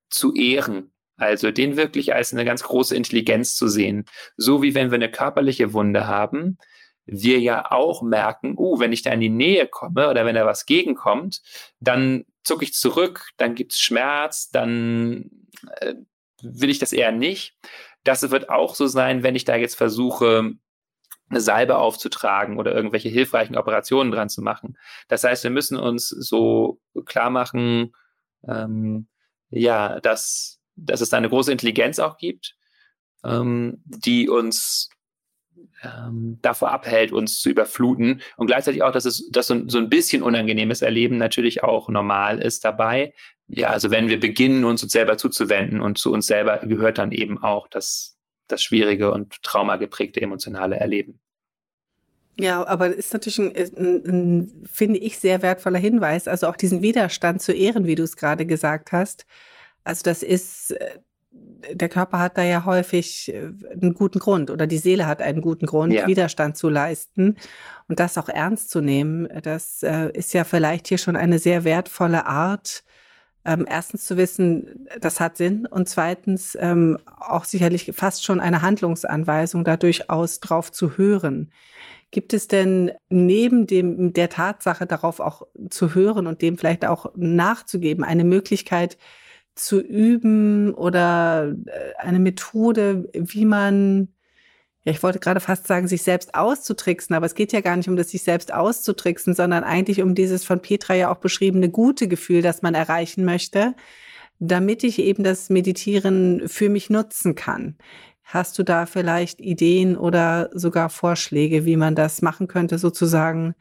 zu ehren. Also den wirklich als eine ganz große Intelligenz zu sehen. So wie wenn wir eine körperliche Wunde haben, wir ja auch merken, uh, wenn ich da in die Nähe komme oder wenn da was gegenkommt, dann zucke ich zurück, dann gibt es Schmerz, dann äh, will ich das eher nicht. Das wird auch so sein, wenn ich da jetzt versuche, eine Salbe aufzutragen oder irgendwelche hilfreichen Operationen dran zu machen. Das heißt, wir müssen uns so klar machen, ähm, ja, dass, dass es da eine große Intelligenz auch gibt, ähm, die uns ähm, davor abhält, uns zu überfluten. Und gleichzeitig auch, dass es dass so, so ein bisschen unangenehmes Erleben natürlich auch normal ist dabei. Ja, also wenn wir beginnen, uns uns selber zuzuwenden und zu uns selber gehört dann eben auch das, das schwierige und traumageprägte emotionale Erleben. Ja, aber das ist natürlich ein, ein, ein, finde ich, sehr wertvoller Hinweis. Also auch diesen Widerstand zu ehren, wie du es gerade gesagt hast. Also das ist äh, der Körper hat da ja häufig äh, einen guten Grund oder die Seele hat einen guten Grund, ja. Widerstand zu leisten und das auch ernst zu nehmen. Das äh, ist ja vielleicht hier schon eine sehr wertvolle Art, ähm, erstens zu wissen, das hat Sinn und zweitens ähm, auch sicherlich fast schon eine Handlungsanweisung, da durchaus drauf zu hören. Gibt es denn neben dem, der Tatsache darauf auch zu hören und dem vielleicht auch nachzugeben, eine Möglichkeit, zu üben oder äh, eine Methode, wie man ja, ich wollte gerade fast sagen, sich selbst auszutricksen, aber es geht ja gar nicht um das sich selbst auszutricksen, sondern eigentlich um dieses von Petra ja auch beschriebene gute Gefühl, das man erreichen möchte, damit ich eben das Meditieren für mich nutzen kann. Hast du da vielleicht Ideen oder sogar Vorschläge, wie man das machen könnte, sozusagen,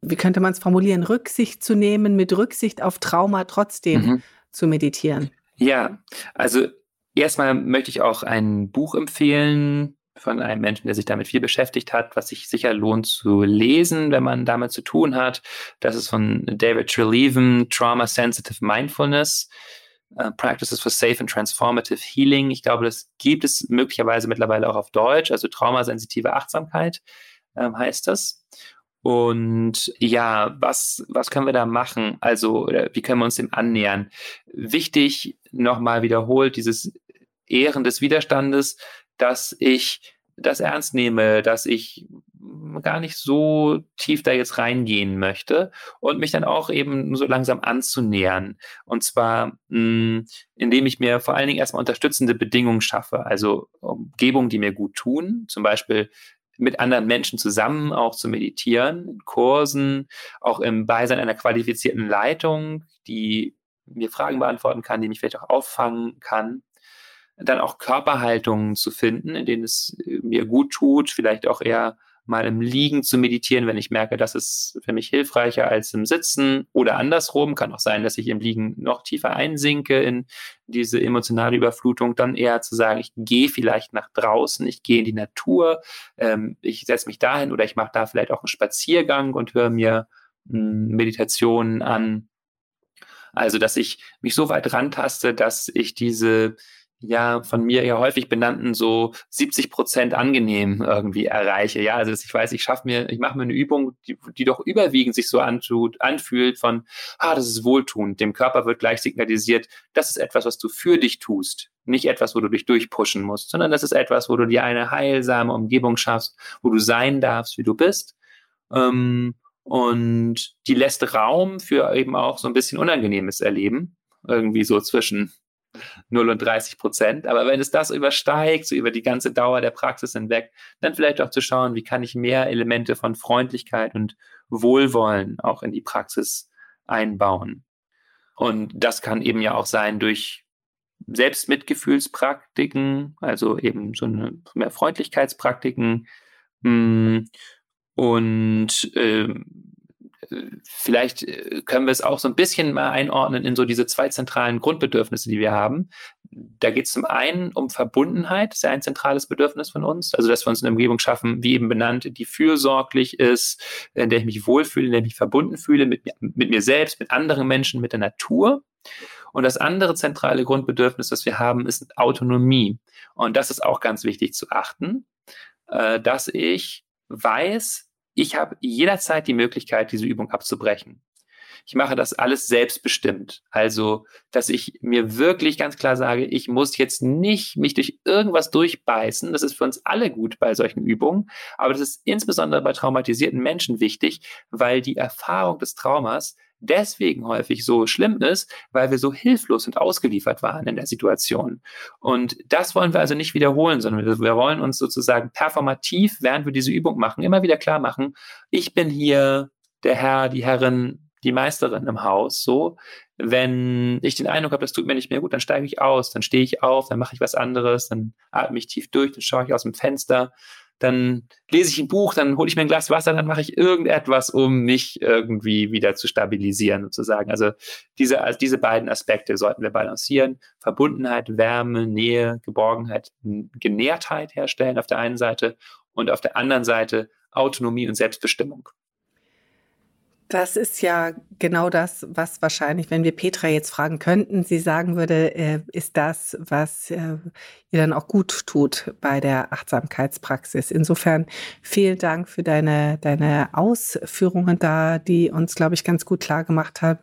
wie könnte man es formulieren, Rücksicht zu nehmen, mit Rücksicht auf Trauma trotzdem mhm. Zu meditieren? Ja, also erstmal möchte ich auch ein Buch empfehlen von einem Menschen, der sich damit viel beschäftigt hat, was sich sicher lohnt zu lesen, wenn man damit zu tun hat. Das ist von David Treleaven, Trauma Sensitive Mindfulness. Uh, Practices for Safe and Transformative Healing. Ich glaube, das gibt es möglicherweise mittlerweile auch auf Deutsch, also traumasensitive Achtsamkeit ähm, heißt das. Und ja, was, was können wir da machen? Also, wie können wir uns dem annähern? Wichtig, nochmal wiederholt, dieses Ehren des Widerstandes, dass ich das ernst nehme, dass ich gar nicht so tief da jetzt reingehen möchte und mich dann auch eben so langsam anzunähern. Und zwar, mh, hm, indem ich mir vor allen Dingen erstmal unterstützende Bedingungen schaffe, also Umgebungen, die mir gut tun, zum Beispiel mit anderen Menschen zusammen auch zu meditieren, in Kursen, auch im Beisein einer qualifizierten Leitung, die mir Fragen beantworten kann, die mich vielleicht auch auffangen kann. Dann auch Körperhaltungen zu finden, in denen es äh, mir gut tut, vielleicht auch eher mal im Liegen zu meditieren, wenn ich merke, das ist für mich hilfreicher als im Sitzen oder andersrum. Kann auch sein, dass ich im Liegen noch tiefer einsinke in diese emotionale Überflutung. Dann eher zu sagen, ich gehe vielleicht nach draußen, ich gehe in die Natur, ähm, ich setze mich dahin oder ich mache da vielleicht auch einen Spaziergang und höre mir hm, Meditationen an. Also, dass ich mich so weit rantaste, dass ich diese ja von mir ja häufig benannten so 70 Prozent angenehm irgendwie erreiche. Ja, also ich weiß, ich schaffe mir, ich mache mir eine Übung, die, die doch überwiegend sich so antut, anfühlt von, ah, das ist wohltuend. Dem Körper wird gleich signalisiert, das ist etwas, was du für dich tust. Nicht etwas, wo du dich durchpushen musst, sondern das ist etwas, wo du dir eine heilsame Umgebung schaffst, wo du sein darfst, wie du bist. Ähm, und die lässt Raum für eben auch so ein bisschen unangenehmes Erleben. Irgendwie so zwischen 0 und 30 Prozent. Aber wenn es das übersteigt, so über die ganze Dauer der Praxis hinweg, dann vielleicht auch zu schauen, wie kann ich mehr Elemente von Freundlichkeit und Wohlwollen auch in die Praxis einbauen. Und das kann eben ja auch sein durch Selbstmitgefühlspraktiken, also eben so eine mehr Freundlichkeitspraktiken. Hm, und äh, vielleicht äh, können wir es auch so ein bisschen mal einordnen in so diese zwei zentralen Grundbedürfnisse, die wir haben. Da geht es zum einen um Verbundenheit, das ist ja ein zentrales Bedürfnis von uns, also dass wir uns eine Umgebung schaffen, wie eben benannt, die fürsorglich ist, in der ich mich wohlfühle, in der ich mich verbunden fühle mit, mit mir selbst, mit anderen Menschen, mit der Natur. Und das andere zentrale Grundbedürfnis, das wir haben, ist Autonomie. Und das ist auch ganz wichtig zu achten, äh, dass ich weiß, ich habe jederzeit die Möglichkeit, diese Übung abzubrechen. Ich mache das alles selbstbestimmt. Also, dass ich mir wirklich ganz klar sage, ich muss jetzt nicht mich durch irgendwas durchbeißen. Das ist für uns alle gut bei solchen Übungen. Aber das ist insbesondere bei traumatisierten Menschen wichtig, weil die Erfahrung des Traumas deswegen häufig so schlimm ist, weil wir so hilflos und ausgeliefert waren in der Situation. Und das wollen wir also nicht wiederholen, sondern wir wollen uns sozusagen performativ, während wir diese Übung machen, immer wieder klar machen, ich bin hier der Herr, die Herrin, die Meisterin im Haus. So, wenn ich den Eindruck habe, das tut mir nicht mehr gut, dann steige ich aus, dann stehe ich auf, dann mache ich was anderes, dann atme ich tief durch, dann schaue ich aus dem Fenster dann lese ich ein Buch, dann hole ich mir ein Glas Wasser, dann mache ich irgendetwas, um mich irgendwie wieder zu stabilisieren, sozusagen. Also diese, also diese beiden Aspekte sollten wir balancieren. Verbundenheit, Wärme, Nähe, Geborgenheit, Genährtheit herstellen auf der einen Seite und auf der anderen Seite Autonomie und Selbstbestimmung. Das ist ja genau das, was wahrscheinlich, wenn wir Petra jetzt fragen könnten, sie sagen würde, äh, ist das, was äh, ihr dann auch gut tut bei der Achtsamkeitspraxis. Insofern vielen Dank für deine, deine Ausführungen da, die uns, glaube ich, ganz gut klar gemacht haben,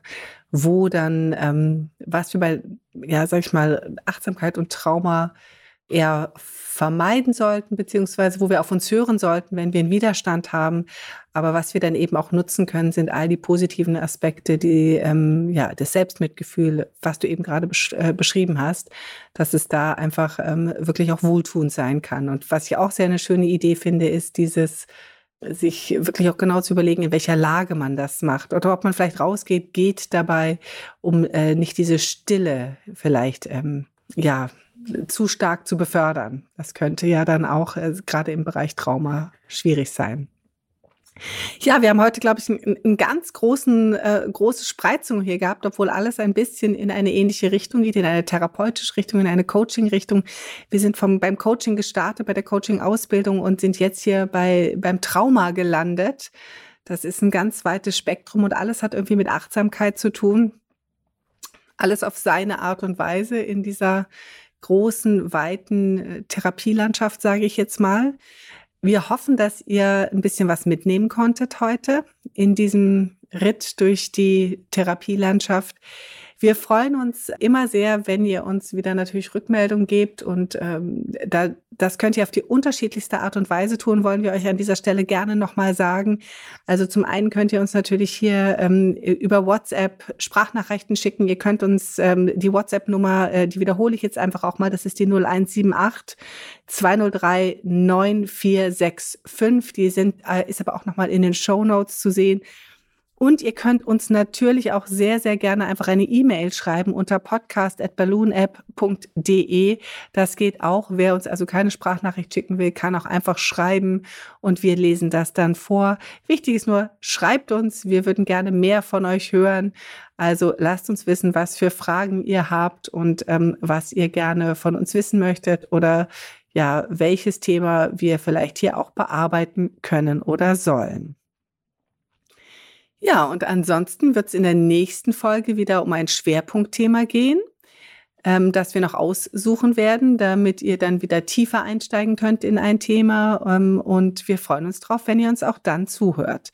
wo dann, ähm, was wir bei, ja, sag ich mal, Achtsamkeit und Trauma eher vermeiden sollten, beziehungsweise wo wir auf uns hören sollten, wenn wir einen Widerstand haben, Aber was wir dann eben auch nutzen können, sind all die positiven Aspekte, die ähm, ja das Selbstmitgefühl, was du eben gerade besch äh, beschrieben hast, dass es da einfach ähm, wirklich auch wohltuend sein kann. Und was ich auch sehr eine schöne Idee finde, ist dieses sich wirklich auch genau zu überlegen, in welcher Lage man das macht oder ob man vielleicht rausgeht, geht dabei, um äh, nicht diese Stille vielleicht ähm, ja zu stark zu befördern. Das könnte ja dann auch äh, gerade im Bereich Trauma schwierig sein. Ja, wir haben heute, glaube ich, einen ganz großen, äh, große Spreizung hier gehabt, obwohl alles ein bisschen in eine ähnliche Richtung geht, in eine therapeutische Richtung, in eine Coaching-Richtung. Wir sind vom, beim Coaching gestartet, bei der Coaching-Ausbildung und sind jetzt hier bei, beim Trauma gelandet. Das ist ein ganz weites Spektrum und alles hat irgendwie mit Achtsamkeit zu tun. Alles auf seine Art und Weise in dieser großen, weiten äh, Therapielandschaft, sage ich jetzt mal. Wir hoffen, dass ihr ein bisschen was mitnehmen konntet heute in diesem Ritt durch die Therapielandschaft. Wir freuen uns immer sehr, wenn ihr uns wieder natürlich Rückmeldung gebt und ähm, da, das könnt ihr auf die unterschiedlichste Art und Weise tun, wollen wir euch an dieser Stelle gerne nochmal sagen. Also zum einen könnt ihr uns natürlich hier ähm, über WhatsApp Sprachnachrichten schicken. Ihr könnt uns ähm, die WhatsApp-Nummer, äh, die wiederhole ich jetzt einfach auch mal, das ist die 0178 203 9465. Die sind, äh, ist aber auch nochmal in den Show Notes zu sehen. Und ihr könnt uns natürlich auch sehr, sehr gerne einfach eine E-Mail schreiben unter podcast.balloonapp.de. Das geht auch. Wer uns also keine Sprachnachricht schicken will, kann auch einfach schreiben und wir lesen das dann vor. Wichtig ist nur, schreibt uns. Wir würden gerne mehr von euch hören. Also lasst uns wissen, was für Fragen ihr habt und ähm, was ihr gerne von uns wissen möchtet oder ja, welches Thema wir vielleicht hier auch bearbeiten können oder sollen. Ja, und ansonsten wird es in der nächsten Folge wieder um ein Schwerpunktthema gehen, ähm, das wir noch aussuchen werden, damit ihr dann wieder tiefer einsteigen könnt in ein Thema. Ähm, und wir freuen uns drauf, wenn ihr uns auch dann zuhört.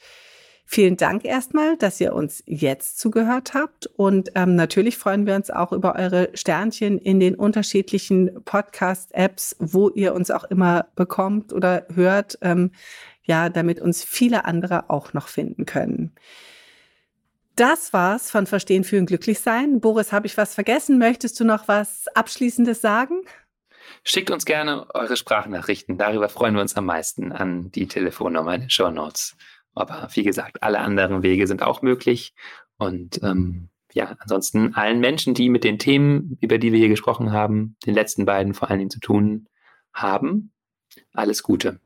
Vielen Dank erstmal, dass ihr uns jetzt zugehört habt. Und ähm, natürlich freuen wir uns auch über eure Sternchen in den unterschiedlichen Podcast-Apps, wo ihr uns auch immer bekommt oder hört. Ähm, ja, damit uns viele andere auch noch finden können. Das war's von Verstehen, Fühlen, Glücklichsein. Boris, habe ich was vergessen? Möchtest du noch was Abschließendes sagen? Schickt uns gerne eure Sprachnachrichten. Darüber freuen wir uns am meisten an die Telefonnummer in den Show Notes. Aber wie gesagt, alle anderen Wege sind auch möglich. Und ähm, ja, ansonsten allen Menschen, die mit den Themen, über die wir hier gesprochen haben, den letzten beiden vor allen Dingen zu tun haben, alles Gute.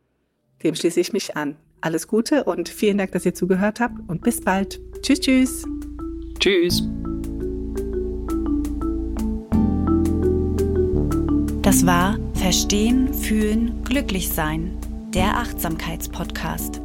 Dem schließe ich mich an. Alles Gute und vielen Dank, dass ihr zugehört habt und bis bald. Tschüss, tschüss. Tschüss. Das war Verstehen, Fühlen, Glücklich Sein, der Achtsamkeitspodcast.